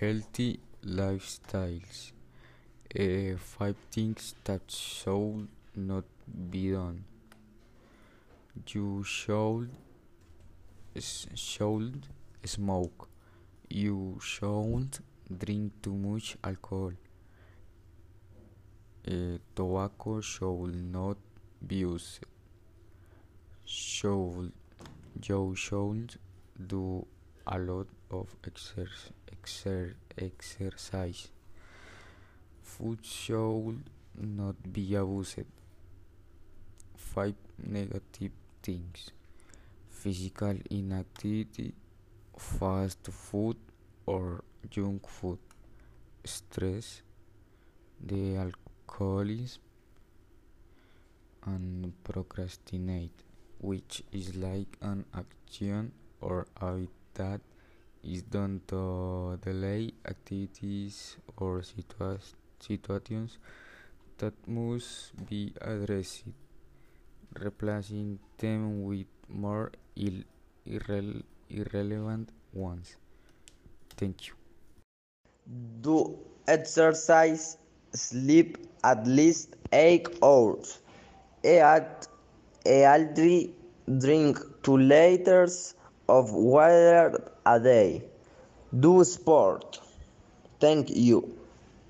healthy lifestyles. Uh, five things that should not be done. You should should smoke. You shouldn't drink too much alcohol. Uh, tobacco should not be used. Should you should do a lot of exer exer exercise. Food should not be abused. Five negative things physical inactivity, fast food or junk food, stress, the alcoholism, and procrastinate, which is like an action or habit that is done to delay activities or situa situations that must be addressed, replacing them with more irre irrelevant ones. Thank you. Do exercise, sleep at least 8 hours, eat healthy, drink 2 liters of water a day, do sport. Thank you.